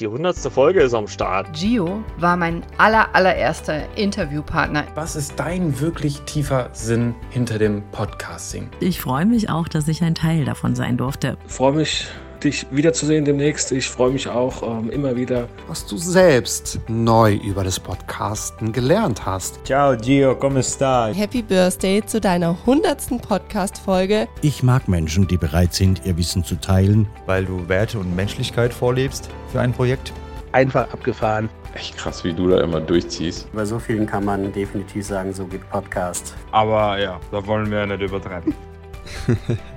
Die hundertste Folge ist am Start. Gio war mein aller, allererster Interviewpartner. Was ist dein wirklich tiefer Sinn hinter dem Podcasting? Ich freue mich auch, dass ich ein Teil davon sein durfte. Ich freue mich, dich wiederzusehen demnächst. Ich freue mich auch ähm, immer wieder. Was du selbst neu über das Podcasten gelernt hast. Ciao Gio, come sta? Happy Birthday zu deiner hundertsten Podcast-Folge. Ich mag Menschen, die bereit sind, ihr Wissen zu teilen. Weil du Werte und Menschlichkeit vorlebst für ein Projekt. Einfach abgefahren. Echt krass, wie du da immer durchziehst. Bei so vielen kann man definitiv sagen, so geht Podcast. Aber ja, da wollen wir ja nicht übertreiben.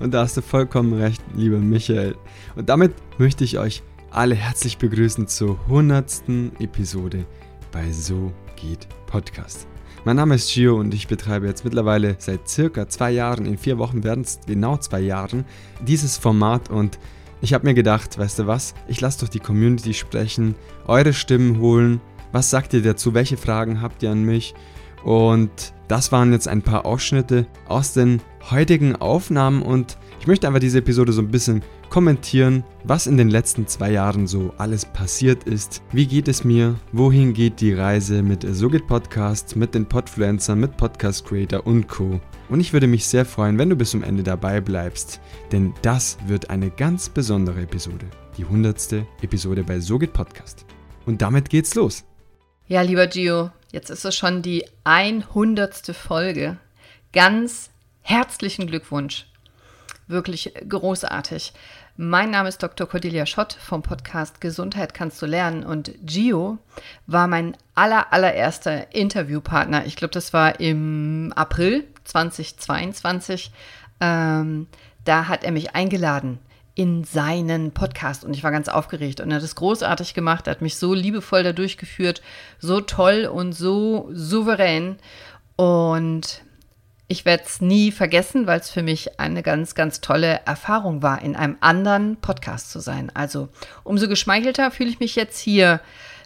Und da hast du vollkommen recht, lieber Michael. Und damit möchte ich euch alle herzlich begrüßen zur 100. Episode bei So geht Podcast. Mein Name ist Gio und ich betreibe jetzt mittlerweile seit circa zwei Jahren, in vier Wochen werden es genau zwei Jahren, dieses Format und ich habe mir gedacht, weißt du was, ich lasse doch die Community sprechen, eure Stimmen holen, was sagt ihr dazu, welche Fragen habt ihr an mich und das waren jetzt ein paar Ausschnitte aus den heutigen Aufnahmen und ich möchte einfach diese Episode so ein bisschen kommentieren, was in den letzten zwei Jahren so alles passiert ist. Wie geht es mir? Wohin geht die Reise mit So geht Podcast, mit den Podfluencern, mit Podcast Creator und Co. Und ich würde mich sehr freuen, wenn du bis zum Ende dabei bleibst, denn das wird eine ganz besondere Episode. Die hundertste Episode bei So geht Podcast. Und damit geht's los. Ja, lieber Gio, jetzt ist es schon die 100. Folge. Ganz herzlichen Glückwunsch. Wirklich großartig. Mein Name ist Dr. Cordelia Schott vom Podcast Gesundheit kannst du lernen und Gio war mein aller, allererster Interviewpartner. Ich glaube, das war im April 2022. Ähm, da hat er mich eingeladen in seinen Podcast. Und ich war ganz aufgeregt. Und er hat es großartig gemacht, er hat mich so liebevoll da durchgeführt, so toll und so souverän. Und ich werde es nie vergessen, weil es für mich eine ganz, ganz tolle Erfahrung war, in einem anderen Podcast zu sein. Also umso geschmeichelter fühle ich mich jetzt hier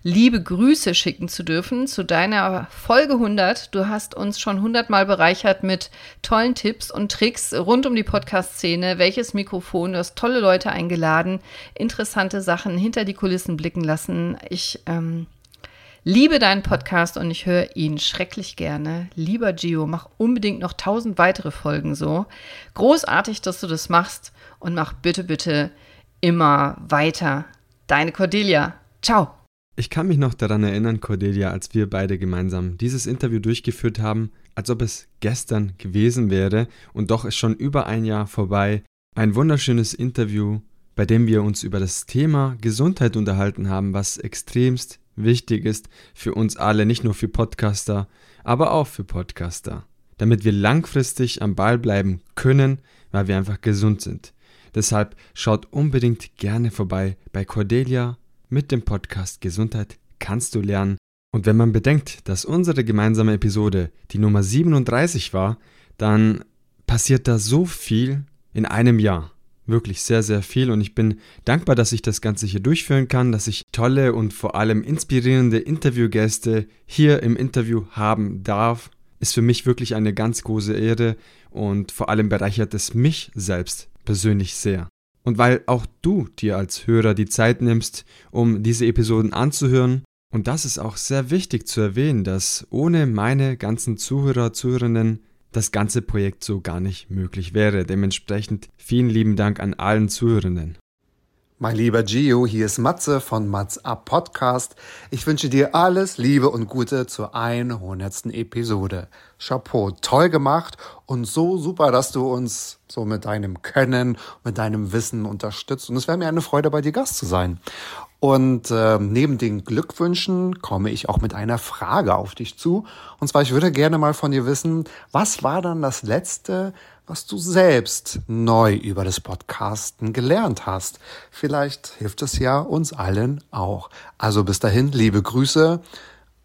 liebe Grüße schicken zu dürfen zu deiner Folge 100. Du hast uns schon 100 Mal bereichert mit tollen Tipps und Tricks rund um die Podcast-Szene. Welches Mikrofon? Du hast tolle Leute eingeladen, interessante Sachen hinter die Kulissen blicken lassen. Ich ähm, liebe deinen Podcast und ich höre ihn schrecklich gerne. Lieber Gio, mach unbedingt noch tausend weitere Folgen so. Großartig, dass du das machst und mach bitte, bitte immer weiter. Deine Cordelia. Ciao. Ich kann mich noch daran erinnern, Cordelia, als wir beide gemeinsam dieses Interview durchgeführt haben, als ob es gestern gewesen wäre und doch ist schon über ein Jahr vorbei. Ein wunderschönes Interview, bei dem wir uns über das Thema Gesundheit unterhalten haben, was extremst wichtig ist für uns alle, nicht nur für Podcaster, aber auch für Podcaster, damit wir langfristig am Ball bleiben können, weil wir einfach gesund sind. Deshalb schaut unbedingt gerne vorbei bei Cordelia mit dem Podcast Gesundheit kannst du lernen. Und wenn man bedenkt, dass unsere gemeinsame Episode die Nummer 37 war, dann passiert da so viel in einem Jahr. Wirklich sehr, sehr viel und ich bin dankbar, dass ich das Ganze hier durchführen kann, dass ich tolle und vor allem inspirierende Interviewgäste hier im Interview haben darf. Ist für mich wirklich eine ganz große Ehre und vor allem bereichert es mich selbst persönlich sehr. Und weil auch du dir als Hörer die Zeit nimmst, um diese Episoden anzuhören, und das ist auch sehr wichtig zu erwähnen, dass ohne meine ganzen Zuhörer, Zuhörerinnen das ganze Projekt so gar nicht möglich wäre. Dementsprechend vielen lieben Dank an allen Zuhörenden. Mein lieber Gio, hier ist Matze von Mats Up Podcast. Ich wünsche dir alles Liebe und Gute zur 100. Episode. Chapeau, toll gemacht und so super, dass du uns so mit deinem Können, mit deinem Wissen unterstützt. Und es wäre mir eine Freude, bei dir Gast zu sein. Und äh, neben den Glückwünschen komme ich auch mit einer Frage auf dich zu. Und zwar, ich würde gerne mal von dir wissen, was war dann das letzte, was du selbst neu über das Podcasten gelernt hast. Vielleicht hilft es ja uns allen auch. Also bis dahin, liebe Grüße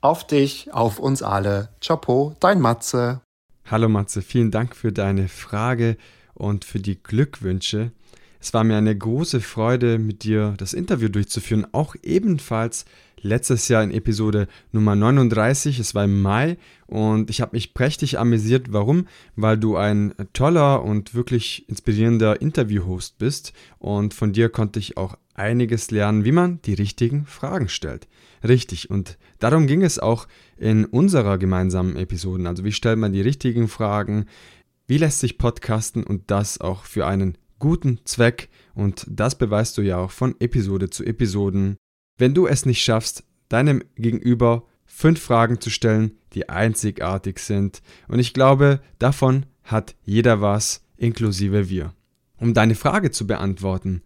auf dich, auf uns alle. Chapeau, dein Matze. Hallo Matze, vielen Dank für deine Frage und für die Glückwünsche. Es war mir eine große Freude, mit dir das Interview durchzuführen, auch ebenfalls letztes Jahr in Episode Nummer 39. Es war im Mai und ich habe mich prächtig amüsiert. Warum? Weil du ein toller und wirklich inspirierender Interview-Host bist und von dir konnte ich auch einiges lernen, wie man die richtigen Fragen stellt. Richtig, und darum ging es auch in unserer gemeinsamen Episode. Also wie stellt man die richtigen Fragen? Wie lässt sich podcasten und das auch für einen guten Zweck? Und das beweist du ja auch von Episode zu Episoden wenn du es nicht schaffst, deinem Gegenüber fünf Fragen zu stellen, die einzigartig sind. Und ich glaube, davon hat jeder was, inklusive wir. Um deine Frage zu beantworten,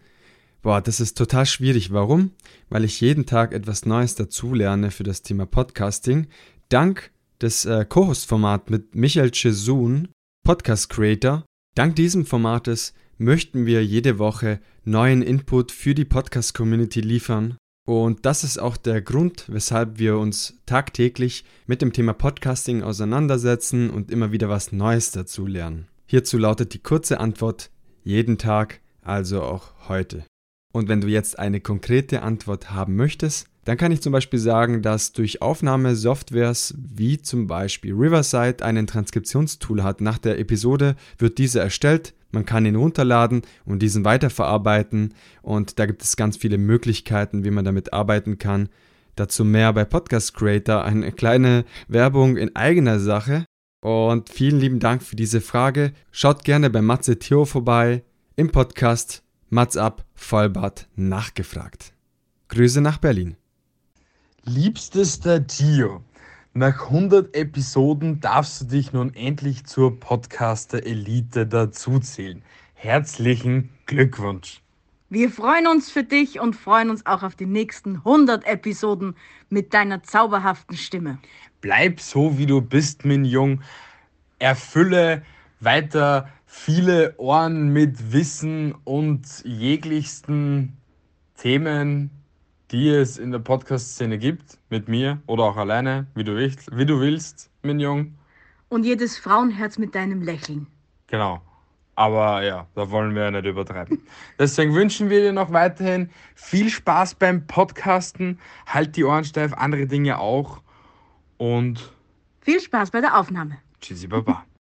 boah, das ist total schwierig. Warum? Weil ich jeden Tag etwas Neues dazulerne für das Thema Podcasting. Dank des äh, Co-Host-Formats mit Michael Chesun, Podcast Creator. Dank diesem Formates möchten wir jede Woche neuen Input für die Podcast-Community liefern und das ist auch der Grund, weshalb wir uns tagtäglich mit dem Thema Podcasting auseinandersetzen und immer wieder was Neues dazu lernen. Hierzu lautet die kurze Antwort jeden Tag, also auch heute. Und wenn du jetzt eine konkrete Antwort haben möchtest, dann kann ich zum Beispiel sagen, dass durch Aufnahmesoftwares wie zum Beispiel Riverside einen Transkriptionstool hat. Nach der Episode wird diese erstellt man kann ihn runterladen und diesen weiterverarbeiten und da gibt es ganz viele Möglichkeiten, wie man damit arbeiten kann. Dazu mehr bei Podcast Creator, eine kleine Werbung in eigener Sache. Und vielen lieben Dank für diese Frage. Schaut gerne bei Matze Theo vorbei im Podcast Mats ab Vollbart nachgefragt. Grüße nach Berlin. Liebstester Theo, nach 100 Episoden darfst du dich nun endlich zur Podcaster-Elite dazuzählen. Herzlichen Glückwunsch! Wir freuen uns für dich und freuen uns auch auf die nächsten 100 Episoden mit deiner zauberhaften Stimme. Bleib so, wie du bist, mein Jung. Erfülle weiter viele Ohren mit Wissen und jeglichsten Themen, die es in der Podcast-Szene gibt, mit mir oder auch alleine, wie du willst, wie du willst, Mignon. Und jedes Frauenherz mit deinem Lächeln. Genau. Aber ja, da wollen wir ja nicht übertreiben. Deswegen wünschen wir dir noch weiterhin viel Spaß beim Podcasten. Halt die Ohren steif, andere Dinge auch. Und viel Spaß bei der Aufnahme. Tschüssi, Baba.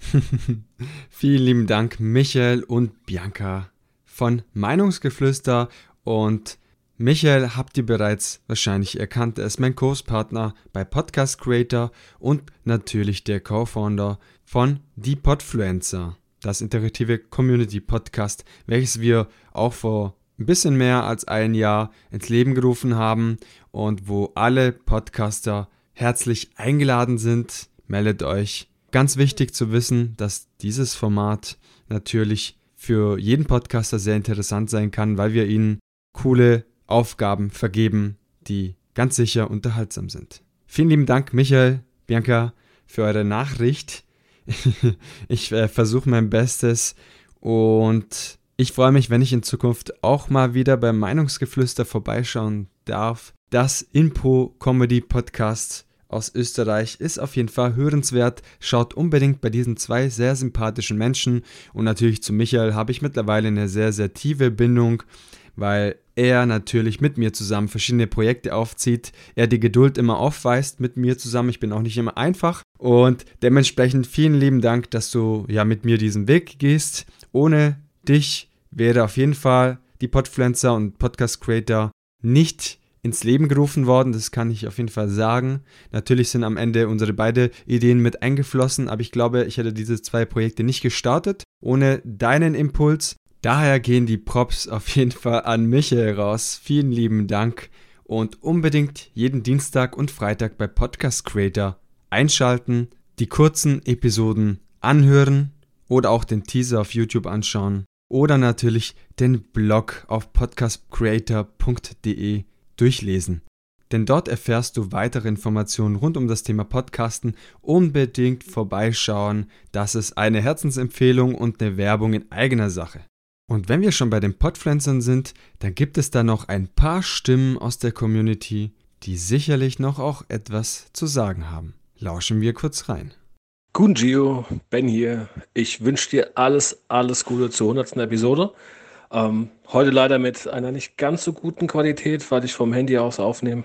Vielen lieben Dank, Michael und Bianca von Meinungsgeflüster und Michael habt ihr bereits wahrscheinlich erkannt, er ist mein Kurspartner bei Podcast Creator und natürlich der Co-Founder von Die Podfluencer, das integrative Community Podcast, welches wir auch vor ein bisschen mehr als ein Jahr ins Leben gerufen haben und wo alle Podcaster herzlich eingeladen sind. Meldet euch. Ganz wichtig zu wissen, dass dieses Format natürlich für jeden Podcaster sehr interessant sein kann, weil wir ihnen coole Aufgaben vergeben, die ganz sicher unterhaltsam sind. Vielen lieben Dank, Michael, Bianca, für eure Nachricht. ich äh, versuche mein Bestes und ich freue mich, wenn ich in Zukunft auch mal wieder beim Meinungsgeflüster vorbeischauen darf. Das Info Comedy Podcast aus Österreich ist auf jeden Fall hörenswert. Schaut unbedingt bei diesen zwei sehr sympathischen Menschen und natürlich zu Michael habe ich mittlerweile eine sehr, sehr tiefe Bindung weil er natürlich mit mir zusammen verschiedene Projekte aufzieht, er die Geduld immer aufweist mit mir zusammen. Ich bin auch nicht immer einfach und dementsprechend vielen lieben Dank, dass du ja mit mir diesen Weg gehst. Ohne dich wäre auf jeden Fall die Podfluencer und Podcast Creator nicht ins Leben gerufen worden, das kann ich auf jeden Fall sagen. Natürlich sind am Ende unsere beide Ideen mit eingeflossen, aber ich glaube, ich hätte diese zwei Projekte nicht gestartet ohne deinen Impuls Daher gehen die Props auf jeden Fall an Michael raus. Vielen lieben Dank und unbedingt jeden Dienstag und Freitag bei Podcast Creator einschalten, die kurzen Episoden anhören oder auch den Teaser auf YouTube anschauen oder natürlich den Blog auf podcastcreator.de durchlesen. Denn dort erfährst du weitere Informationen rund um das Thema Podcasten. Unbedingt vorbeischauen. Das ist eine Herzensempfehlung und eine Werbung in eigener Sache. Und wenn wir schon bei den Podpflanzern sind, dann gibt es da noch ein paar Stimmen aus der Community, die sicherlich noch auch etwas zu sagen haben. Lauschen wir kurz rein. Guten Gio, Ben hier. Ich wünsche dir alles, alles Gute zur 100. Episode. Ähm, heute leider mit einer nicht ganz so guten Qualität, weil ich vom Handy aus aufnehme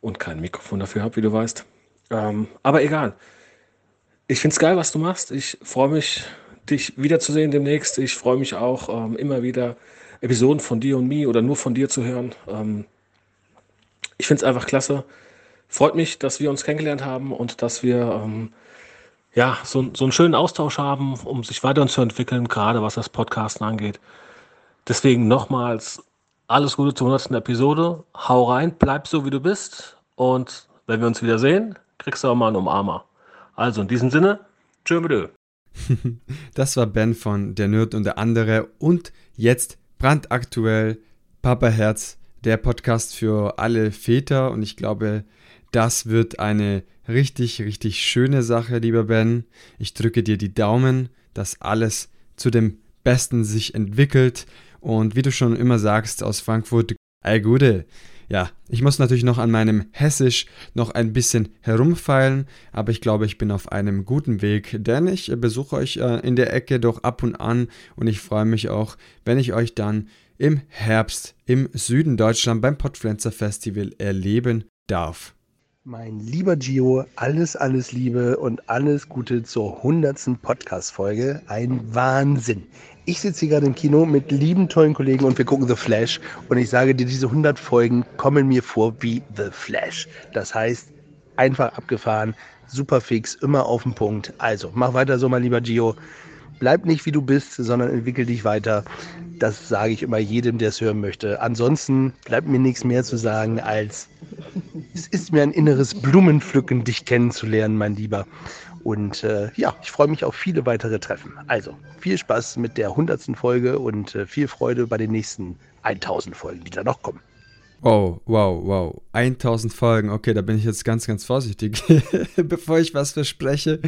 und kein Mikrofon dafür habe, wie du weißt. Ähm, aber egal. Ich finde es geil, was du machst. Ich freue mich, dich wiederzusehen demnächst. Ich freue mich auch, ähm, immer wieder Episoden von dir und mir oder nur von dir zu hören. Ähm, ich finde es einfach klasse. Freut mich, dass wir uns kennengelernt haben und dass wir ähm, ja, so, so einen schönen Austausch haben, um sich weiterzuentwickeln, gerade was das Podcasten angeht. Deswegen nochmals alles Gute zur 100. Episode. Hau rein, bleib so wie du bist. Und wenn wir uns wieder sehen, kriegst du auch mal einen Umarmer. Also in diesem Sinne, tschö mit. Das war Ben von Der Nerd und der andere. Und jetzt brandaktuell Papa Herz, der Podcast für alle Väter. Und ich glaube, das wird eine richtig, richtig schöne Sache, lieber Ben. Ich drücke dir die Daumen, dass alles zu dem Besten sich entwickelt und wie du schon immer sagst aus Frankfurt, all Gute. Ja, ich muss natürlich noch an meinem Hessisch noch ein bisschen herumfeilen, aber ich glaube, ich bin auf einem guten Weg, denn ich besuche euch äh, in der Ecke doch ab und an und ich freue mich auch, wenn ich euch dann im Herbst im Süden Deutschland beim Podpflanzer Festival erleben darf. Mein lieber Gio, alles, alles Liebe und alles Gute zur 100. Podcast-Folge. Ein Wahnsinn. Ich sitze hier gerade im Kino mit lieben, tollen Kollegen und wir gucken The Flash. Und ich sage dir, diese 100 Folgen kommen mir vor wie The Flash. Das heißt, einfach abgefahren, super fix, immer auf den Punkt. Also, mach weiter so, mein lieber Gio. Bleib nicht wie du bist, sondern entwickel dich weiter. Das sage ich immer jedem, der es hören möchte. Ansonsten bleibt mir nichts mehr zu sagen, als es ist mir ein inneres Blumenpflücken, dich kennenzulernen, mein Lieber. Und äh, ja, ich freue mich auf viele weitere Treffen. Also viel Spaß mit der 100. Folge und äh, viel Freude bei den nächsten 1000 Folgen, die da noch kommen. Oh, wow, wow. 1000 Folgen. Okay, da bin ich jetzt ganz, ganz vorsichtig, bevor ich was verspreche.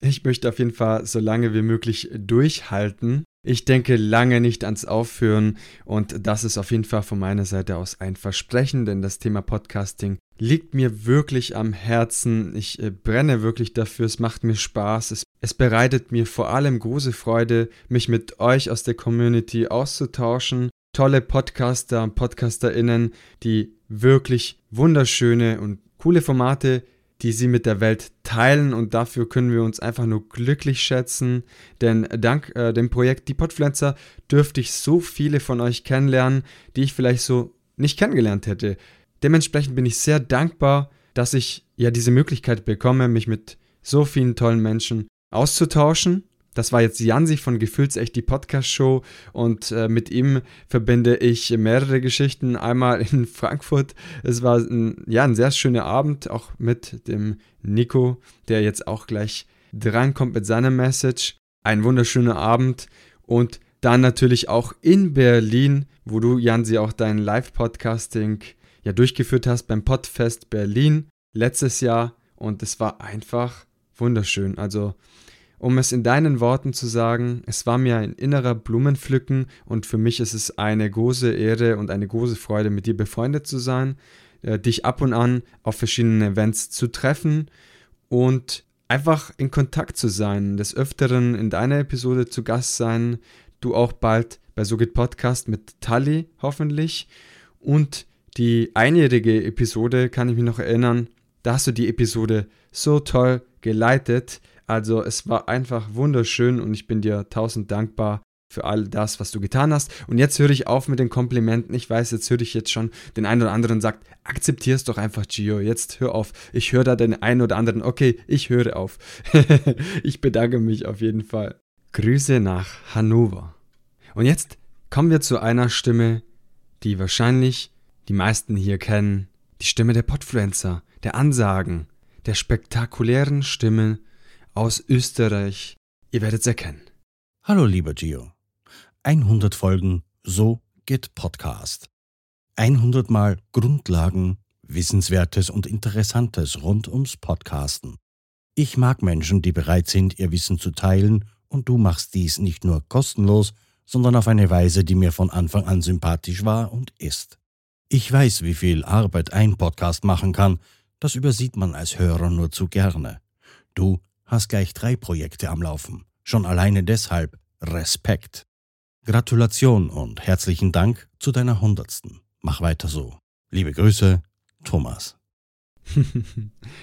Ich möchte auf jeden Fall so lange wie möglich durchhalten. Ich denke lange nicht ans Aufhören und das ist auf jeden Fall von meiner Seite aus ein Versprechen, denn das Thema Podcasting liegt mir wirklich am Herzen. Ich äh, brenne wirklich dafür, es macht mir Spaß. Es, es bereitet mir vor allem große Freude, mich mit euch aus der Community auszutauschen. Tolle Podcaster und Podcasterinnen, die wirklich wunderschöne und coole Formate die sie mit der Welt teilen. Und dafür können wir uns einfach nur glücklich schätzen, denn dank äh, dem Projekt Die Podpflanzer dürfte ich so viele von euch kennenlernen, die ich vielleicht so nicht kennengelernt hätte. Dementsprechend bin ich sehr dankbar, dass ich ja diese Möglichkeit bekomme, mich mit so vielen tollen Menschen auszutauschen das war jetzt Jansi von Gefühlsecht, die Podcast-Show. Und äh, mit ihm verbinde ich mehrere Geschichten. Einmal in Frankfurt. Es war ein, ja, ein sehr schöner Abend, auch mit dem Nico, der jetzt auch gleich drankommt mit seiner Message. Ein wunderschöner Abend. Und dann natürlich auch in Berlin, wo du, Jansi, auch dein Live-Podcasting ja durchgeführt hast beim Podfest Berlin letztes Jahr. Und es war einfach wunderschön. Also um es in deinen Worten zu sagen, es war mir ein innerer Blumenpflücken und für mich ist es eine große Ehre und eine große Freude, mit dir befreundet zu sein, äh, dich ab und an auf verschiedenen Events zu treffen und einfach in Kontakt zu sein, des Öfteren in deiner Episode zu Gast sein, du auch bald bei So geht Podcast mit Tali hoffentlich. Und die einjährige Episode kann ich mich noch erinnern, da hast du die Episode so toll geleitet, also es war einfach wunderschön und ich bin dir tausend dankbar für all das, was du getan hast. Und jetzt höre ich auf mit den Komplimenten. Ich weiß, jetzt höre ich jetzt schon den einen oder anderen sagt, akzeptier es doch einfach, Gio. Jetzt hör auf. Ich höre da den einen oder anderen. Okay, ich höre auf. ich bedanke mich auf jeden Fall. Grüße nach Hannover. Und jetzt kommen wir zu einer Stimme, die wahrscheinlich die meisten hier kennen. Die Stimme der Podfluencer, der Ansagen, der spektakulären Stimme aus Österreich. Ihr werdet es erkennen. Hallo lieber Gio. 100 Folgen, so geht Podcast. 100 Mal Grundlagen, Wissenswertes und Interessantes rund ums Podcasten. Ich mag Menschen, die bereit sind, ihr Wissen zu teilen, und du machst dies nicht nur kostenlos, sondern auf eine Weise, die mir von Anfang an sympathisch war und ist. Ich weiß, wie viel Arbeit ein Podcast machen kann, das übersieht man als Hörer nur zu gerne. Du hast gleich drei Projekte am Laufen. Schon alleine deshalb Respekt. Gratulation und herzlichen Dank zu deiner Hundertsten. Mach weiter so. Liebe Grüße, Thomas.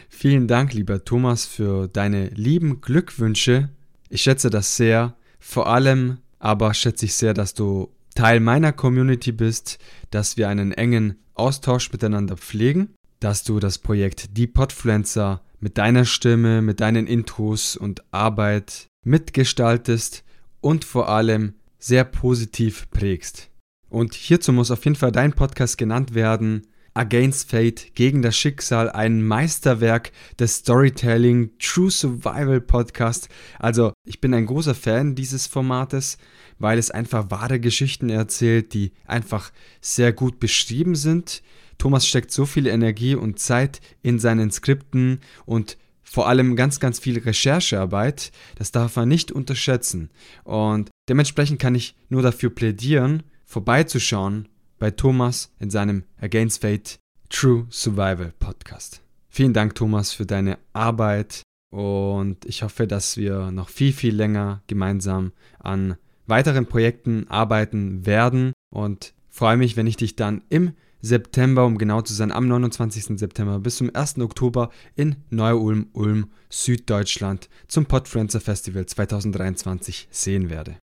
Vielen Dank, lieber Thomas, für deine lieben Glückwünsche. Ich schätze das sehr. Vor allem aber schätze ich sehr, dass du Teil meiner Community bist, dass wir einen engen Austausch miteinander pflegen, dass du das Projekt Die Podfluencer mit deiner Stimme, mit deinen Intros und Arbeit mitgestaltest und vor allem sehr positiv prägst. Und hierzu muss auf jeden Fall dein Podcast genannt werden. Against Fate, gegen das Schicksal, ein Meisterwerk des Storytelling, True Survival Podcast. Also, ich bin ein großer Fan dieses Formates, weil es einfach wahre Geschichten erzählt, die einfach sehr gut beschrieben sind. Thomas steckt so viel Energie und Zeit in seinen Skripten und vor allem ganz, ganz viel Recherchearbeit. Das darf man nicht unterschätzen. Und dementsprechend kann ich nur dafür plädieren, vorbeizuschauen bei Thomas in seinem Against Fate True Survival Podcast. Vielen Dank, Thomas, für deine Arbeit und ich hoffe, dass wir noch viel, viel länger gemeinsam an weiteren Projekten arbeiten werden und freue mich, wenn ich dich dann im September, um genau zu sein, am 29. September bis zum 1. Oktober in Neu-Ulm, Ulm, Süddeutschland zum Podfluencer Festival 2023 sehen werde.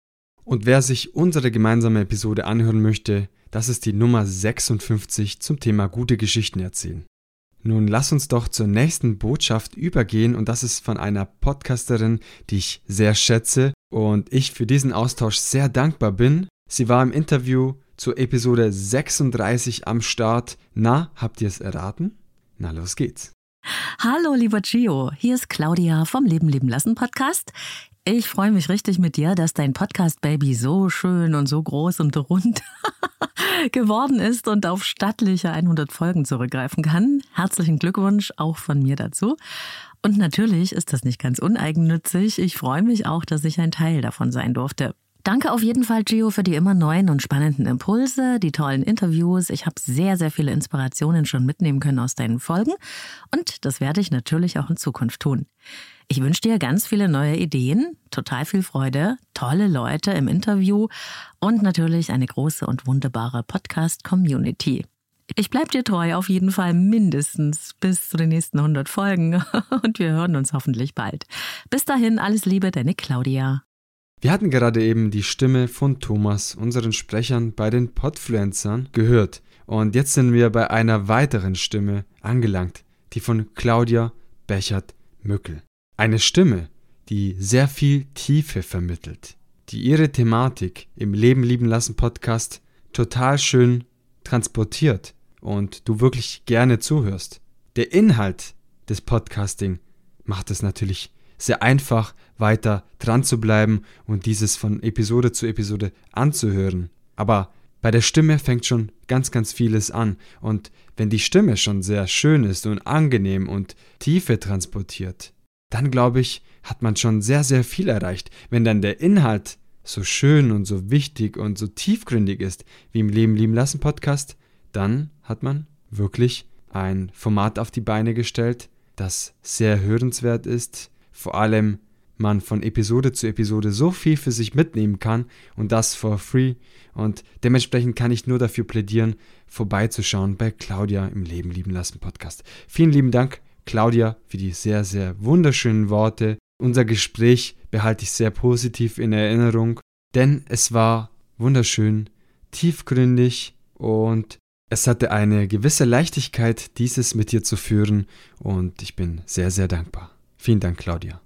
Und wer sich unsere gemeinsame Episode anhören möchte, das ist die Nummer 56 zum Thema gute Geschichten erzählen. Nun lass uns doch zur nächsten Botschaft übergehen und das ist von einer Podcasterin, die ich sehr schätze und ich für diesen Austausch sehr dankbar bin. Sie war im Interview zur Episode 36 am Start. Na, habt ihr es erraten? Na, los geht's. Hallo, lieber Gio. Hier ist Claudia vom Leben leben lassen Podcast. Ich freue mich richtig mit dir, dass dein Podcast-Baby so schön und so groß und rund geworden ist und auf stattliche 100 Folgen zurückgreifen kann. Herzlichen Glückwunsch auch von mir dazu. Und natürlich ist das nicht ganz uneigennützig. Ich freue mich auch, dass ich ein Teil davon sein durfte. Danke auf jeden Fall, Gio, für die immer neuen und spannenden Impulse, die tollen Interviews. Ich habe sehr, sehr viele Inspirationen schon mitnehmen können aus deinen Folgen. Und das werde ich natürlich auch in Zukunft tun. Ich wünsche dir ganz viele neue Ideen, total viel Freude, tolle Leute im Interview und natürlich eine große und wunderbare Podcast-Community. Ich bleibe dir treu auf jeden Fall mindestens bis zu den nächsten 100 Folgen und wir hören uns hoffentlich bald. Bis dahin alles Liebe, deine Claudia. Wir hatten gerade eben die Stimme von Thomas, unseren Sprechern bei den Podfluencern, gehört. Und jetzt sind wir bei einer weiteren Stimme angelangt, die von Claudia Bechert-Mückel. Eine Stimme, die sehr viel Tiefe vermittelt, die ihre Thematik im Leben lieben lassen Podcast total schön transportiert und du wirklich gerne zuhörst. Der Inhalt des Podcasting macht es natürlich sehr einfach, weiter dran zu bleiben und dieses von Episode zu Episode anzuhören. Aber bei der Stimme fängt schon ganz, ganz vieles an. Und wenn die Stimme schon sehr schön ist und angenehm und Tiefe transportiert, dann glaube ich, hat man schon sehr, sehr viel erreicht. Wenn dann der Inhalt so schön und so wichtig und so tiefgründig ist wie im Leben lieben lassen Podcast, dann hat man wirklich ein Format auf die Beine gestellt, das sehr hörenswert ist, vor allem man von Episode zu Episode so viel für sich mitnehmen kann und das for free und dementsprechend kann ich nur dafür plädieren, vorbeizuschauen bei Claudia im Leben lieben lassen Podcast. Vielen lieben Dank Claudia für die sehr, sehr wunderschönen Worte. Unser Gespräch behalte ich sehr positiv in Erinnerung, denn es war wunderschön, tiefgründig und es hatte eine gewisse Leichtigkeit, dieses mit dir zu führen und ich bin sehr, sehr dankbar. Vielen Dank, Claudia.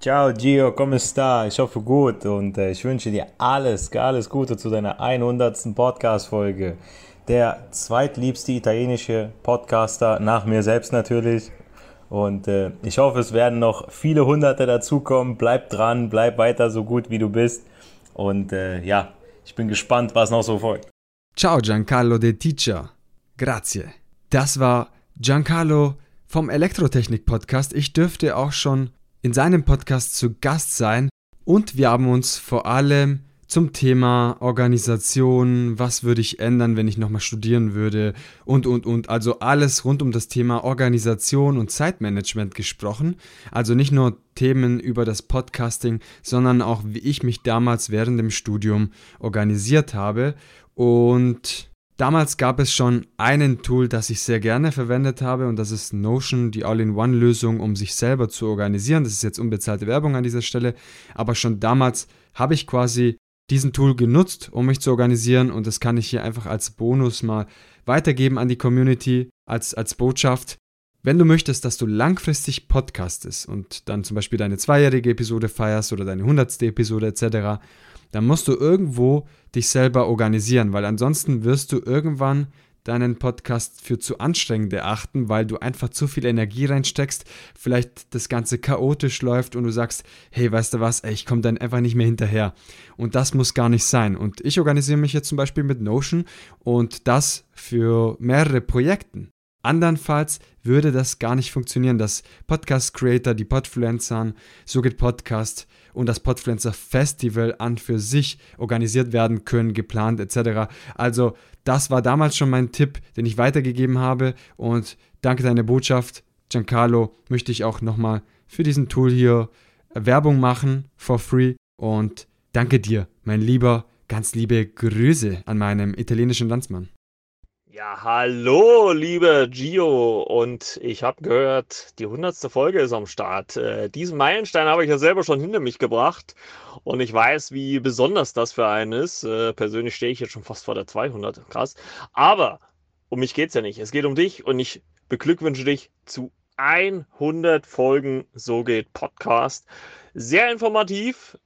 Ciao Gio, come sta? Ich hoffe gut und äh, ich wünsche dir alles, alles Gute zu deiner 100. Podcast-Folge der zweitliebste italienische Podcaster, nach mir selbst natürlich. Und äh, ich hoffe, es werden noch viele Hunderte dazukommen. Bleib dran, bleib weiter so gut wie du bist. Und äh, ja, ich bin gespannt, was noch so folgt. Ciao Giancarlo De Ticcia. Grazie. Das war Giancarlo vom Elektrotechnik Podcast. Ich dürfte auch schon in seinem Podcast zu Gast sein und wir haben uns vor allem zum Thema Organisation, was würde ich ändern, wenn ich nochmal studieren würde und, und, und. Also alles rund um das Thema Organisation und Zeitmanagement gesprochen. Also nicht nur Themen über das Podcasting, sondern auch wie ich mich damals während dem Studium organisiert habe. Und damals gab es schon einen Tool, das ich sehr gerne verwendet habe und das ist Notion, die All-in-One-Lösung, um sich selber zu organisieren. Das ist jetzt unbezahlte Werbung an dieser Stelle, aber schon damals habe ich quasi diesen Tool genutzt, um mich zu organisieren und das kann ich hier einfach als Bonus mal weitergeben an die Community, als, als Botschaft. Wenn du möchtest, dass du langfristig podcastest und dann zum Beispiel deine zweijährige Episode feierst oder deine hundertste Episode etc., dann musst du irgendwo dich selber organisieren, weil ansonsten wirst du irgendwann deinen Podcast für zu anstrengend erachten, weil du einfach zu viel Energie reinsteckst, vielleicht das Ganze chaotisch läuft und du sagst, hey, weißt du was, ey, ich komme dann einfach nicht mehr hinterher. Und das muss gar nicht sein. Und ich organisiere mich jetzt zum Beispiel mit Notion und das für mehrere Projekten. Andernfalls würde das gar nicht funktionieren, dass Podcast Creator, die Podfluencern, so geht Podcast und das Podfluencer Festival an für sich organisiert werden können, geplant etc. Also das war damals schon mein Tipp, den ich weitergegeben habe und danke deiner Botschaft, Giancarlo, möchte ich auch nochmal für diesen Tool hier Werbung machen, for free und danke dir, mein Lieber, ganz liebe Grüße an meinem italienischen Landsmann. Ja, hallo, liebe Gio. Und ich habe gehört, die hundertste Folge ist am Start. Äh, diesen Meilenstein habe ich ja selber schon hinter mich gebracht. Und ich weiß, wie besonders das für einen ist. Äh, persönlich stehe ich jetzt schon fast vor der 200. Krass. Aber um mich geht es ja nicht. Es geht um dich und ich beglückwünsche dich zu 100 Folgen So geht Podcast. Sehr informativ,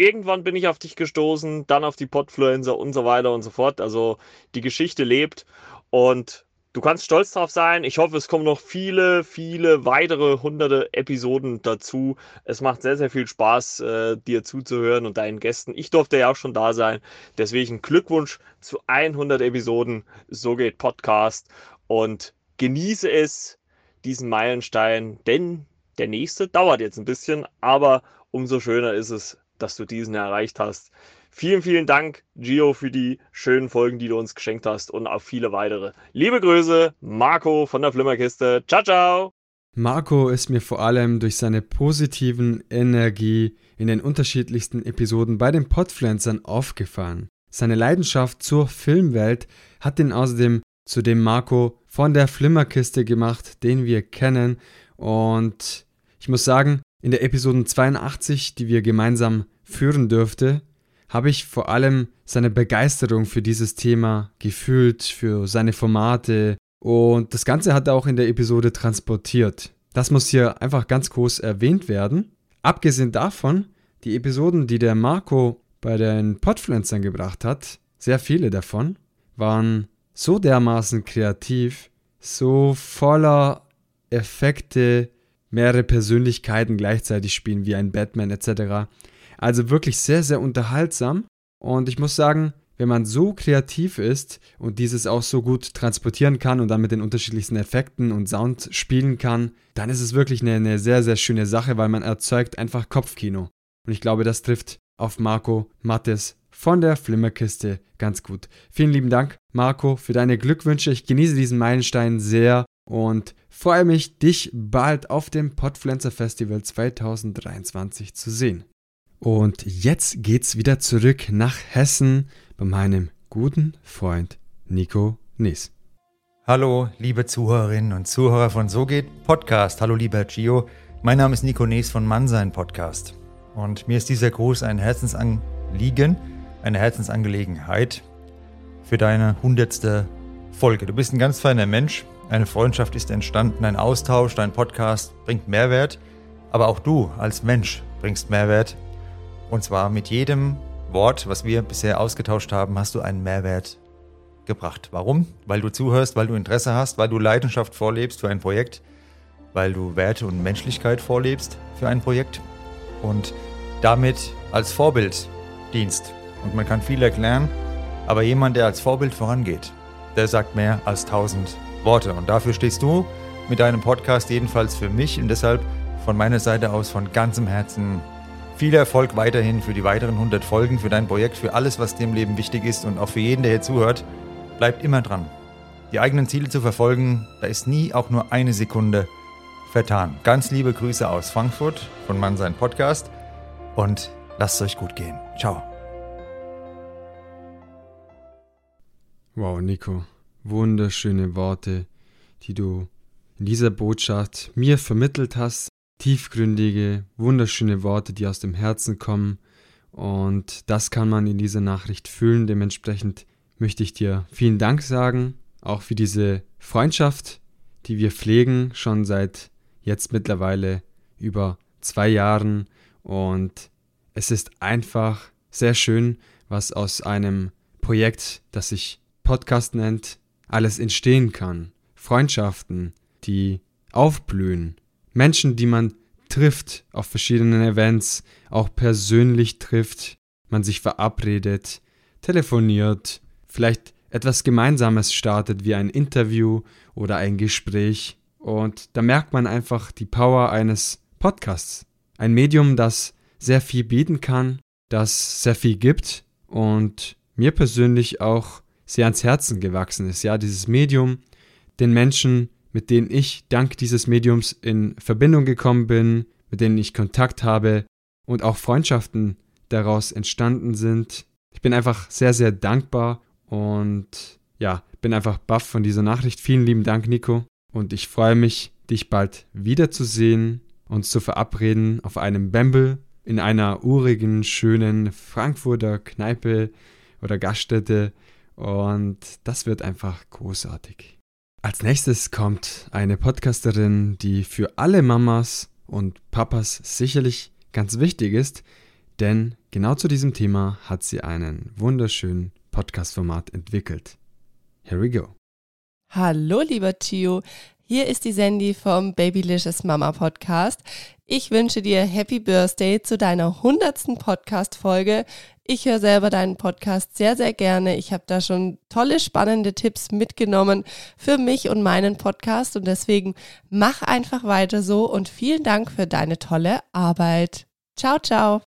irgendwann bin ich auf dich gestoßen, dann auf die Podfluencer und so weiter und so fort. Also die Geschichte lebt und du kannst stolz drauf sein. Ich hoffe, es kommen noch viele, viele weitere hunderte Episoden dazu. Es macht sehr, sehr viel Spaß, äh, dir zuzuhören und deinen Gästen. Ich durfte ja auch schon da sein. Deswegen Glückwunsch zu 100 Episoden. So geht Podcast. Und genieße es, diesen Meilenstein, denn der nächste dauert jetzt ein bisschen, aber umso schöner ist es, dass du diesen erreicht hast. Vielen, vielen Dank, Gio, für die schönen Folgen, die du uns geschenkt hast und auch viele weitere. Liebe Grüße, Marco von der Flimmerkiste. Ciao, ciao. Marco ist mir vor allem durch seine positiven Energie in den unterschiedlichsten Episoden bei den Podpflanzern aufgefallen. Seine Leidenschaft zur Filmwelt hat ihn außerdem zu dem Marco von der Flimmerkiste gemacht, den wir kennen. Und ich muss sagen, in der Episode 82, die wir gemeinsam führen dürfte, habe ich vor allem seine Begeisterung für dieses Thema gefühlt, für seine Formate und das Ganze hat er auch in der Episode transportiert. Das muss hier einfach ganz groß erwähnt werden. Abgesehen davon, die Episoden, die der Marco bei den Podfluencern gebracht hat, sehr viele davon, waren so dermaßen kreativ, so voller Effekte, mehrere Persönlichkeiten gleichzeitig spielen wie ein Batman etc. Also wirklich sehr, sehr unterhaltsam. Und ich muss sagen, wenn man so kreativ ist und dieses auch so gut transportieren kann und dann mit den unterschiedlichsten Effekten und Sound spielen kann, dann ist es wirklich eine, eine sehr, sehr schöne Sache, weil man erzeugt einfach Kopfkino. Und ich glaube, das trifft auf Marco Mattes von der Flimmerkiste ganz gut. Vielen lieben Dank, Marco, für deine Glückwünsche. Ich genieße diesen Meilenstein sehr und freue mich, dich bald auf dem Podpflanzer Festival 2023 zu sehen. Und jetzt geht's wieder zurück nach Hessen bei meinem guten Freund Nico Nies. Hallo, liebe Zuhörerinnen und Zuhörer von So geht Podcast. Hallo, lieber Gio. Mein Name ist Nico Nies von Mannsein Podcast. Und mir ist dieser Gruß ein Herzensanliegen, eine Herzensangelegenheit für deine hundertste Folge. Du bist ein ganz feiner Mensch. Eine Freundschaft ist entstanden, ein Austausch, dein Podcast bringt Mehrwert. Aber auch du als Mensch bringst Mehrwert und zwar mit jedem Wort, was wir bisher ausgetauscht haben, hast du einen Mehrwert gebracht. Warum? Weil du zuhörst, weil du Interesse hast, weil du Leidenschaft vorlebst für ein Projekt, weil du Werte und Menschlichkeit vorlebst für ein Projekt und damit als Vorbild dienst. Und man kann viel erklären, aber jemand, der als Vorbild vorangeht, der sagt mehr als tausend Worte. Und dafür stehst du mit deinem Podcast jedenfalls für mich und deshalb von meiner Seite aus von ganzem Herzen Viel Erfolg weiterhin für die weiteren 100 Folgen, für dein Projekt, für alles, was dem Leben wichtig ist und auch für jeden, der hier zuhört. Bleibt immer dran. Die eigenen Ziele zu verfolgen, da ist nie auch nur eine Sekunde vertan. Ganz liebe Grüße aus Frankfurt von Mann sein Podcast und lasst es euch gut gehen. Ciao. Wow, Nico, wunderschöne Worte, die du in dieser Botschaft mir vermittelt hast. Tiefgründige, wunderschöne Worte, die aus dem Herzen kommen. Und das kann man in dieser Nachricht fühlen. Dementsprechend möchte ich dir vielen Dank sagen, auch für diese Freundschaft, die wir pflegen, schon seit jetzt mittlerweile über zwei Jahren. Und es ist einfach sehr schön, was aus einem Projekt, das sich Podcast nennt, alles entstehen kann. Freundschaften, die aufblühen. Menschen, die man trifft auf verschiedenen Events, auch persönlich trifft, man sich verabredet, telefoniert, vielleicht etwas Gemeinsames startet wie ein Interview oder ein Gespräch. Und da merkt man einfach die Power eines Podcasts. Ein Medium, das sehr viel bieten kann, das sehr viel gibt und mir persönlich auch sehr ans Herzen gewachsen ist. Ja, dieses Medium, den Menschen, mit denen ich dank dieses Mediums in Verbindung gekommen bin, mit denen ich Kontakt habe und auch Freundschaften daraus entstanden sind. Ich bin einfach sehr, sehr dankbar und ja, bin einfach baff von dieser Nachricht. Vielen lieben Dank, Nico. Und ich freue mich, dich bald wiederzusehen, uns zu verabreden auf einem Bamble in einer urigen, schönen Frankfurter Kneipe oder Gaststätte und das wird einfach großartig. Als nächstes kommt eine Podcasterin, die für alle Mamas und Papas sicherlich ganz wichtig ist, denn genau zu diesem Thema hat sie einen wunderschönen Podcast-Format entwickelt. Here we go. Hallo, lieber Tio. Hier ist die Sandy vom Babylicious Mama Podcast. Ich wünsche dir Happy Birthday zu deiner hundertsten Podcast-Folge. Ich höre selber deinen Podcast sehr, sehr gerne. Ich habe da schon tolle, spannende Tipps mitgenommen für mich und meinen Podcast und deswegen mach einfach weiter so und vielen Dank für deine tolle Arbeit. Ciao, ciao.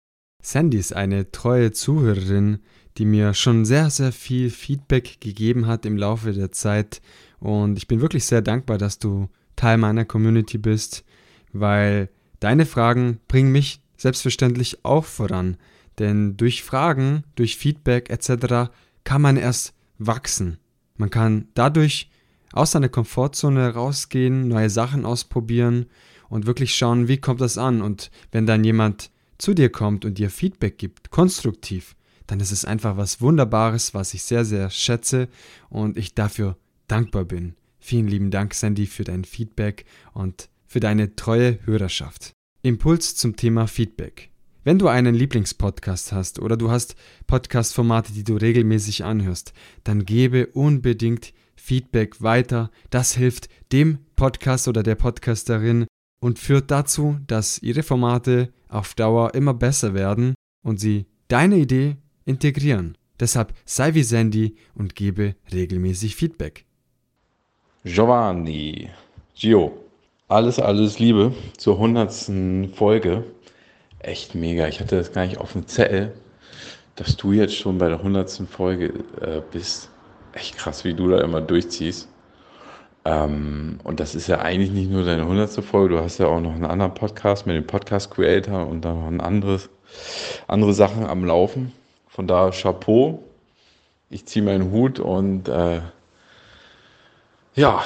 Sandy ist eine treue Zuhörerin, die mir schon sehr, sehr viel Feedback gegeben hat im Laufe der Zeit und ich bin wirklich sehr dankbar, dass du Teil meiner Community bist, weil deine Fragen bringen mich selbstverständlich auch voran. Denn durch Fragen, durch Feedback etc. kann man erst wachsen. Man kann dadurch aus seiner Komfortzone rausgehen, neue Sachen ausprobieren und wirklich schauen, wie kommt das an. Und wenn dann jemand zu dir kommt und dir Feedback gibt, konstruktiv, dann ist es einfach was Wunderbares, was ich sehr, sehr schätze und ich dafür dankbar bin. Vielen lieben Dank, Sandy, für dein Feedback und für deine treue Hörerschaft. Impuls zum Thema Feedback. Wenn du einen Lieblingspodcast hast oder du hast Podcast-Formate, die du regelmäßig anhörst, dann gebe unbedingt Feedback weiter. Das hilft dem Podcast oder der Podcasterin und führt dazu, dass ihre Formate auf Dauer immer besser werden und sie deine Idee integrieren. Deshalb sei wie Sandy und gebe regelmäßig Feedback. Giovanni, Gio, alles, alles Liebe zur hundertsten Folge echt mega. Ich hatte das gar nicht auf dem Zettel, dass du jetzt schon bei der hundertsten Folge äh, bist. Echt krass, wie du da immer durchziehst. Ähm, und das ist ja eigentlich nicht nur deine hundertste Folge, du hast ja auch noch einen anderen Podcast mit dem Podcast Creator und dann noch ein anderes, andere Sachen am Laufen. Von da Chapeau. Ich ziehe meinen Hut und äh, ja,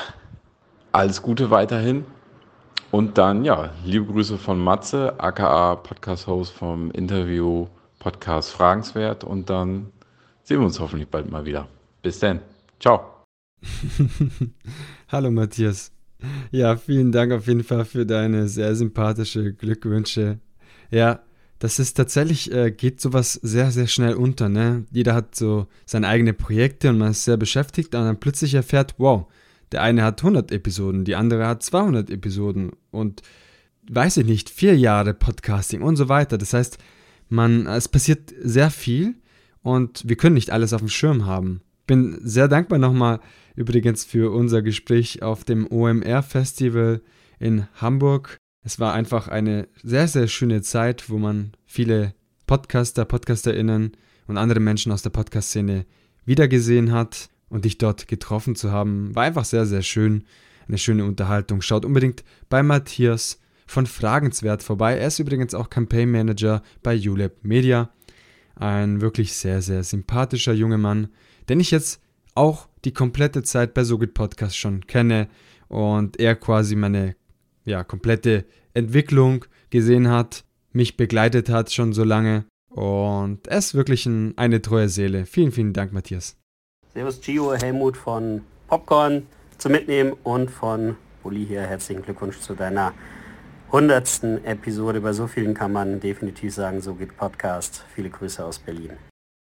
alles Gute weiterhin. Und dann, ja, liebe Grüße von Matze, aka Podcast-Host vom Interview Podcast Fragenswert. Und dann sehen wir uns hoffentlich bald mal wieder. Bis dann. Ciao. Hallo Matthias. Ja, vielen Dank auf jeden Fall für deine sehr sympathische Glückwünsche. Ja, das ist tatsächlich, äh, geht sowas sehr, sehr schnell unter. Ne? Jeder hat so seine eigenen Projekte und man ist sehr beschäftigt und dann plötzlich erfährt, wow, der eine hat 100 Episoden, die andere hat 200 Episoden und weiß ich nicht, vier Jahre Podcasting und so weiter. Das heißt, man, es passiert sehr viel und wir können nicht alles auf dem Schirm haben. Bin sehr dankbar nochmal übrigens für unser Gespräch auf dem OMR Festival in Hamburg. Es war einfach eine sehr, sehr schöne Zeit, wo man viele Podcaster, PodcasterInnen und andere Menschen aus der Podcast-Szene wiedergesehen hat und dich dort getroffen zu haben. War einfach sehr, sehr schön. Eine schöne Unterhaltung. Schaut unbedingt bei Matthias von Fragenswert vorbei. Er ist übrigens auch Campaign Manager bei ULab Media. Ein wirklich sehr, sehr sympathischer junger Mann, den ich jetzt auch die komplette Zeit bei SoGit Podcast schon kenne und er quasi meine ja, komplette Entwicklung gesehen hat, mich begleitet hat schon so lange und er ist wirklich ein, eine treue Seele. Vielen, vielen Dank, Matthias. Servus Gio, Helmut von Popcorn zum Mitnehmen und von Uli hier. Herzlichen Glückwunsch zu deiner hundertsten Episode. Bei so vielen kann man definitiv sagen, so geht Podcast. Viele Grüße aus Berlin.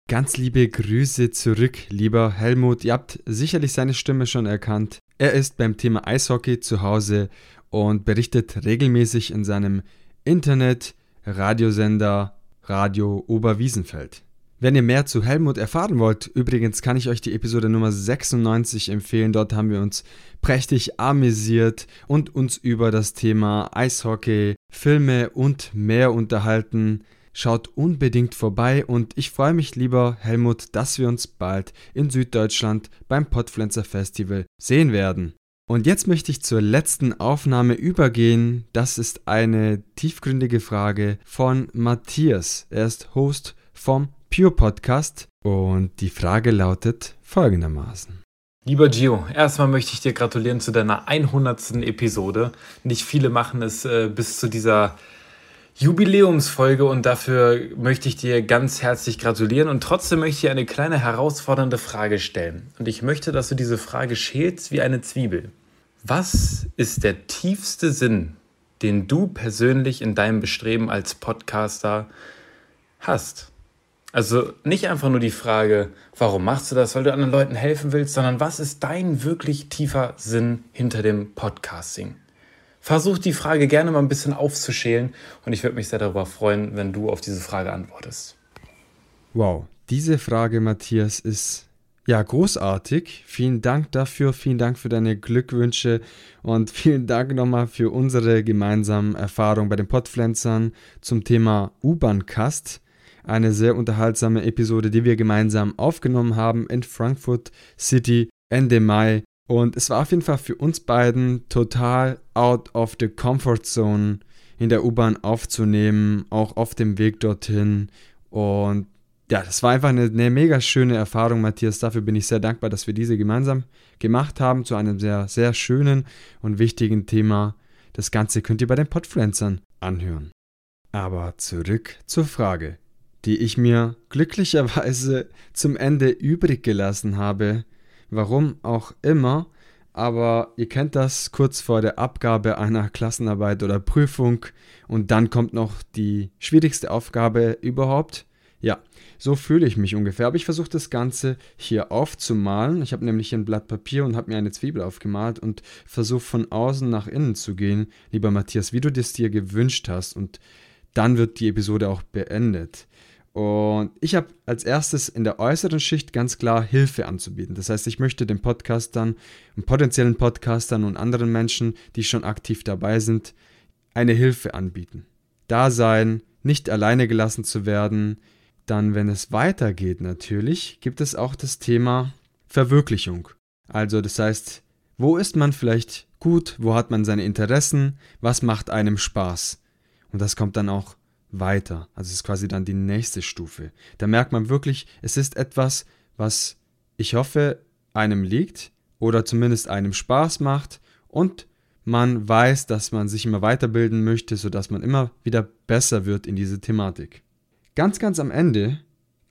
Ganz liebe Grüße zurück, lieber Helmut. Ihr habt sicherlich seine Stimme schon erkannt. Er ist beim Thema Eishockey zu Hause und berichtet regelmäßig in seinem Internet-Radiosender Radio Oberwiesenfeld. Wenn ihr mehr zu Helmut erfahren wollt, übrigens kann ich euch die Episode Nummer 96 empfehlen. Dort haben wir uns prächtig amüsiert und uns über das Thema Eishockey, Filme und mehr unterhalten. Schaut unbedingt vorbei und ich freue mich lieber, Helmut, dass wir uns bald in Süddeutschland beim Podpflanzer Festival sehen werden. Und jetzt möchte ich zur letzten Aufnahme übergehen. Das ist eine tiefgründige Frage von Matthias. Er ist Host vom Pure Podcast und die Frage lautet folgendermaßen. Lieber Gio, erstmal möchte ich dir gratulieren zu deiner 100. Episode. Nicht viele machen es äh, bis zu dieser Jubiläumsfolge und dafür möchte ich dir ganz herzlich gratulieren und trotzdem möchte ich dir eine kleine herausfordernde Frage stellen. Und ich möchte, dass du diese Frage schälst wie eine Zwiebel. Was ist der tiefste Sinn, den du persönlich in deinem Bestreben als Podcaster hast? Also nicht einfach nur die Frage, warum machst du das, weil du anderen Leuten helfen willst, sondern was ist dein wirklich tiefer Sinn hinter dem Podcasting? Versuch die Frage gerne mal ein bisschen aufzuschälen und ich würde mich sehr darüber freuen, wenn du auf diese Frage antwortest. Wow, diese Frage, Matthias, ist ja großartig. Vielen Dank dafür, vielen Dank für deine Glückwünsche und vielen Dank nochmal für unsere gemeinsamen Erfahrungen bei den Podpflanzern zum Thema U-Bahn-Cast. Eine sehr unterhaltsame Episode, die wir gemeinsam aufgenommen haben in Frankfurt City Ende Mai und es war auf jeden Fall für uns beiden total out of the comfort zone in der U-Bahn aufzunehmen, auch auf dem Weg dorthin. Und ja, das war einfach eine, eine, mega schöne Erfahrung, Matthias. Dafür bin ich sehr dankbar, dass wir diese gemeinsam gemacht haben zu einem sehr, sehr schönen und wichtigen Thema. Das Ganze könnt ihr bei den Podpflanzern anhören. Aber zurück zur Frage, die ich mir glücklicherweise zum Ende übrig gelassen habe, warum auch immer, aber ihr kennt das kurz vor der Abgabe einer Klassenarbeit oder Prüfung und dann kommt noch die schwierigste Aufgabe überhaupt. Ja, so fühle ich mich ungefähr. Aber ich versuche das Ganze hier aufzumalen. Ich habe nämlich ein Blatt Papier und habe mir eine Zwiebel aufgemalt und versuche von außen nach innen zu gehen, lieber Matthias, wie du das dir gewünscht hast. Und dann wird die Episode auch beendet. Und ich habe als erstes in der äußeren Schicht ganz klar Hilfe anzubieten. Das heißt, ich möchte den Podcastern und potenziellen Podcastern und anderen Menschen, die schon aktiv dabei sind, eine Hilfe anbieten. Da sein, nicht alleine gelassen zu werden. Dann, wenn es weitergeht, natürlich, gibt es auch das Thema Verwirklichung. Also, das heißt, wo ist man vielleicht gut, wo hat man seine Interessen, was macht einem Spaß? Und das kommt dann auch weiter. Also es ist quasi dann die nächste Stufe. Da merkt man wirklich, es ist etwas, was ich hoffe, einem liegt oder zumindest einem Spaß macht und man weiß, dass man sich immer weiterbilden möchte, sodass man immer wieder besser wird in diese Thematik. Ganz, ganz am Ende,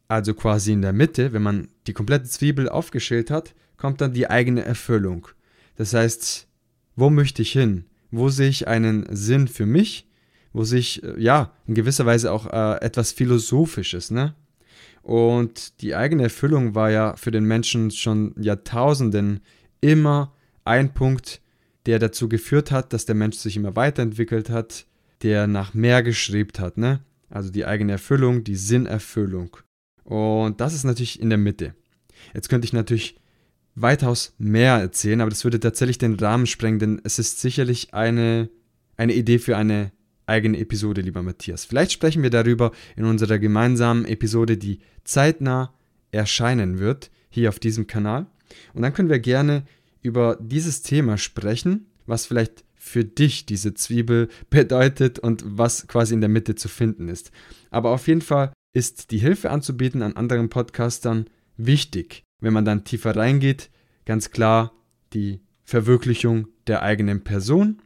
also quasi in der Mitte, wenn man die komplette Zwiebel aufgeschält hat, kommt dann die eigene Erfüllung. Das heißt, wo möchte ich hin? Wo sehe ich einen Sinn für mich? Wo sich, äh, ja, in gewisser Weise auch äh, etwas Philosophisches, ne? Und die eigene Erfüllung war ja für den Menschen schon Jahrtausenden immer ein Punkt, der dazu geführt hat, dass der Mensch sich immer weiterentwickelt hat, der nach mehr geschrieben hat, ne? Also die eigene Erfüllung, die Sinnerfüllung. Und das ist natürlich in der Mitte. Jetzt könnte ich natürlich weitaus mehr erzählen, aber das würde tatsächlich den Rahmen sprengen, denn es ist sicherlich eine eine Idee für eine eigene Episode, lieber Matthias. Vielleicht sprechen wir darüber in unserer gemeinsamen Episode, die zeitnah erscheinen wird, hier auf diesem Kanal. Und dann können wir gerne über dieses Thema sprechen, was vielleicht für dich diese Zwiebel bedeutet und was quasi in der Mitte zu finden ist. Aber auf jeden Fall ist die Hilfe anzubieten an anderen Podcastern wichtig. Wenn man dann tiefer reingeht, ganz klar die Verwirklichung der eigenen Person.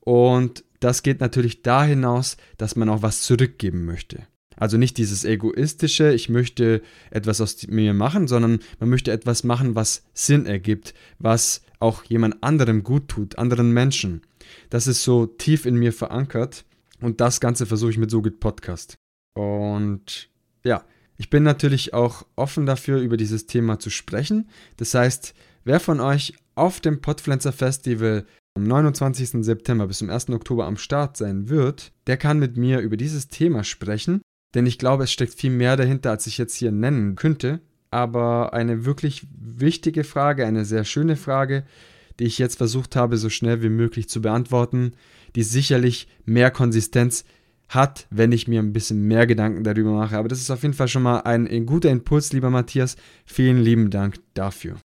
Und das geht natürlich da hinaus, dass man auch was zurückgeben möchte. Also nicht dieses egoistische, ich möchte etwas aus mir machen, sondern man möchte etwas machen, was Sinn ergibt, was auch jemand anderem gut tut, anderen Menschen. Das ist so tief in mir verankert und das Ganze versuche ich mit So Podcast. Und ja, ich bin natürlich auch offen dafür, über dieses Thema zu sprechen. Das heißt, wer von euch auf dem Podpflanzer Festival am 29. September bis zum 1. Oktober am Start sein wird, der kann mit mir über dieses Thema sprechen denn ich glaube, es steckt viel mehr dahinter, als ich jetzt hier nennen könnte. Aber eine wirklich wichtige Frage, eine sehr schöne Frage, die ich jetzt versucht habe, so schnell wie möglich zu beantworten, die sicherlich mehr Konsistenz hat, wenn ich mir ein bisschen mehr Gedanken darüber mache. Aber das ist auf jeden Fall schon mal ein, ein guter Impuls, lieber Matthias. Vielen lieben Dank dafür.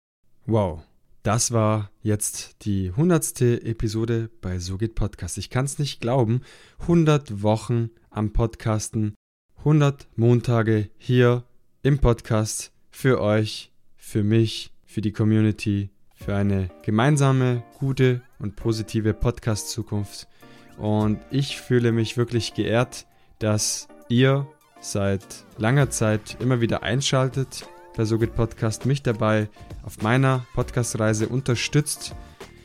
Wow. Das war jetzt die hundertste Episode bei So geht Podcast. Ich kann es nicht glauben. 100 Wochen am Podcasten 100 Montage hier im Podcast für euch, für mich, für die Community, für eine gemeinsame, gute und positive Podcast-Zukunft. Und ich fühle mich wirklich geehrt, dass ihr seit langer Zeit immer wieder einschaltet bei SoGit Podcast, mich dabei auf meiner Podcast-Reise unterstützt.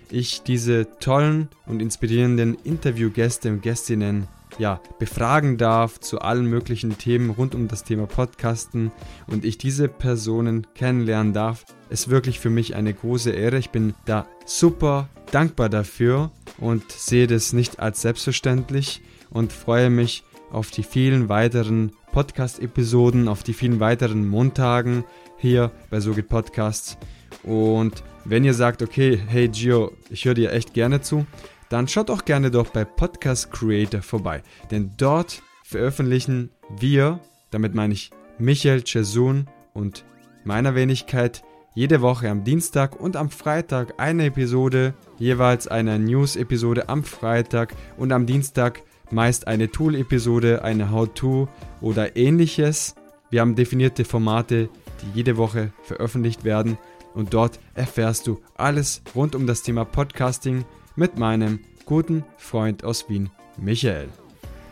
Ich diese tollen und inspirierenden Interviewgäste und Gästinnen ja, befragen darf zu allen möglichen Themen rund um das Thema Podcasten und ich diese Personen kennenlernen darf, ist wirklich für mich eine große Ehre. Ich bin da super dankbar dafür und sehe das nicht als selbstverständlich und freue mich auf die vielen weiteren Podcast-Episoden, auf die vielen weiteren Montagen hier bei So geht Podcasts. Und wenn ihr sagt, okay, hey Gio, ich höre dir echt gerne zu, dann schaut auch gerne doch bei Podcast Creator vorbei, denn dort veröffentlichen wir, damit meine ich Michael Chesun und meiner Wenigkeit, jede Woche am Dienstag und am Freitag eine Episode, jeweils eine News-Episode am Freitag und am Dienstag meist eine Tool-Episode, eine How-To oder ähnliches. Wir haben definierte Formate, die jede Woche veröffentlicht werden und dort erfährst du alles rund um das Thema Podcasting, mit meinem guten Freund aus Wien, Michael.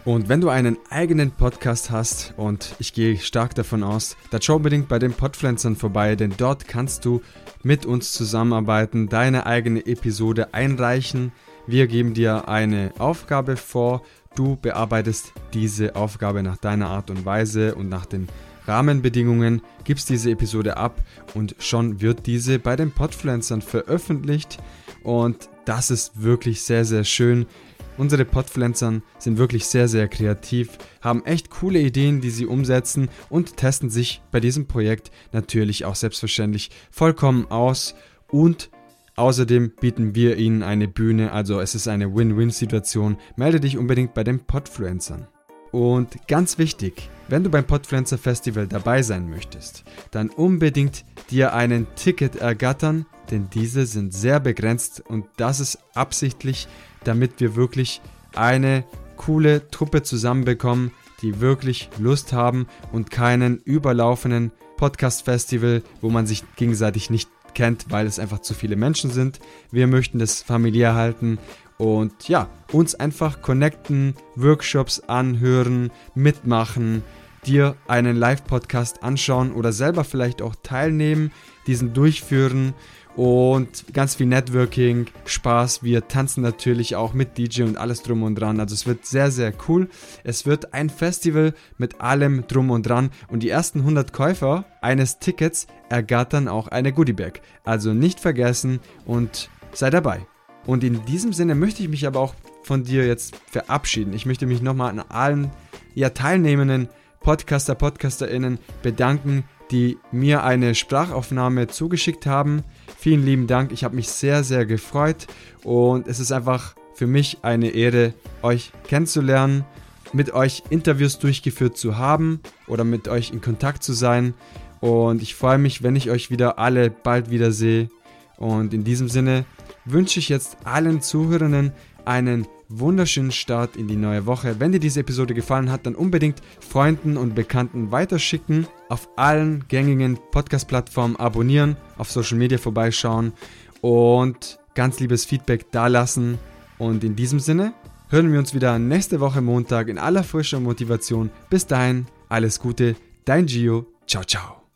Und wenn du einen eigenen Podcast hast, und ich gehe stark davon aus, dann schau unbedingt bei den Podpflanzern vorbei, denn dort kannst du mit uns zusammenarbeiten, deine eigene Episode einreichen. Wir geben dir eine Aufgabe vor, du bearbeitest diese Aufgabe nach deiner Art und Weise und nach den Rahmenbedingungen, gibst diese Episode ab und schon wird diese bei den Podpflanzern veröffentlicht. Und das ist wirklich sehr, sehr schön. Unsere Podpflanzern sind wirklich sehr, sehr kreativ, haben echt coole Ideen, die sie umsetzen und testen sich bei diesem Projekt natürlich auch selbstverständlich vollkommen aus und Außerdem bieten wir Ihnen eine Bühne, also es ist eine Win-Win-Situation. Melde dich unbedingt bei den Podfluencern. Und ganz wichtig, wenn du beim Podpflanzer Festival dabei sein möchtest, dann unbedingt dir einen Ticket ergattern denn diese sind sehr begrenzt und das ist absichtlich, damit wir wirklich eine coole Truppe zusammenbekommen, die wirklich Lust haben und keinen überlaufenden Podcast-Festival, wo man sich gegenseitig nicht kennt, weil es einfach zu viele Menschen sind. Wir möchten das familiär halten und ja, uns einfach connecten, Workshops anhören, mitmachen, dir einen Live-Podcast anschauen oder selber vielleicht auch teilnehmen, diesen durchführen und ganz viel Networking, Spaß. Wir tanzen natürlich auch mit DJ und alles drum und dran. Also es wird sehr, sehr cool. Es wird ein Festival mit allem drum und dran und die ersten 100 Käufer eines Tickets ergattern auch eine Goodiebag. Also nicht vergessen und sei dabei. Und in diesem Sinne möchte ich mich aber auch von dir jetzt verabschieden. Ich möchte mich nochmal an allen ja, teilnehmenden Podcaster, PodcasterInnen bedanken, die mir eine Sprachaufnahme zugeschickt haben. Vielen lieben Dank. Ich habe mich sehr, sehr gefreut und es ist einfach für mich eine Ehre, euch kennenzulernen, mit euch Interviews durchgeführt zu haben oder mit euch in Kontakt zu sein. Und ich freue mich, wenn ich euch wieder alle bald wieder sehe. Und in diesem Sinne wünsche ich jetzt allen Zuhörenden einen wunderschönen Start in die neue Woche. Wenn dir diese Episode gefallen hat, dann unbedingt Freunden und Bekannten weiterschicken, auf allen gängigen Podcast-Plattformen abonnieren, auf Social Media vorbeischauen und ganz liebes Feedback dalassen. Und in diesem Sinne hören wir uns wieder nächste Woche Montag in aller frischer Motivation. Bis dahin, alles Gute, dein Gio. Ciao, ciao.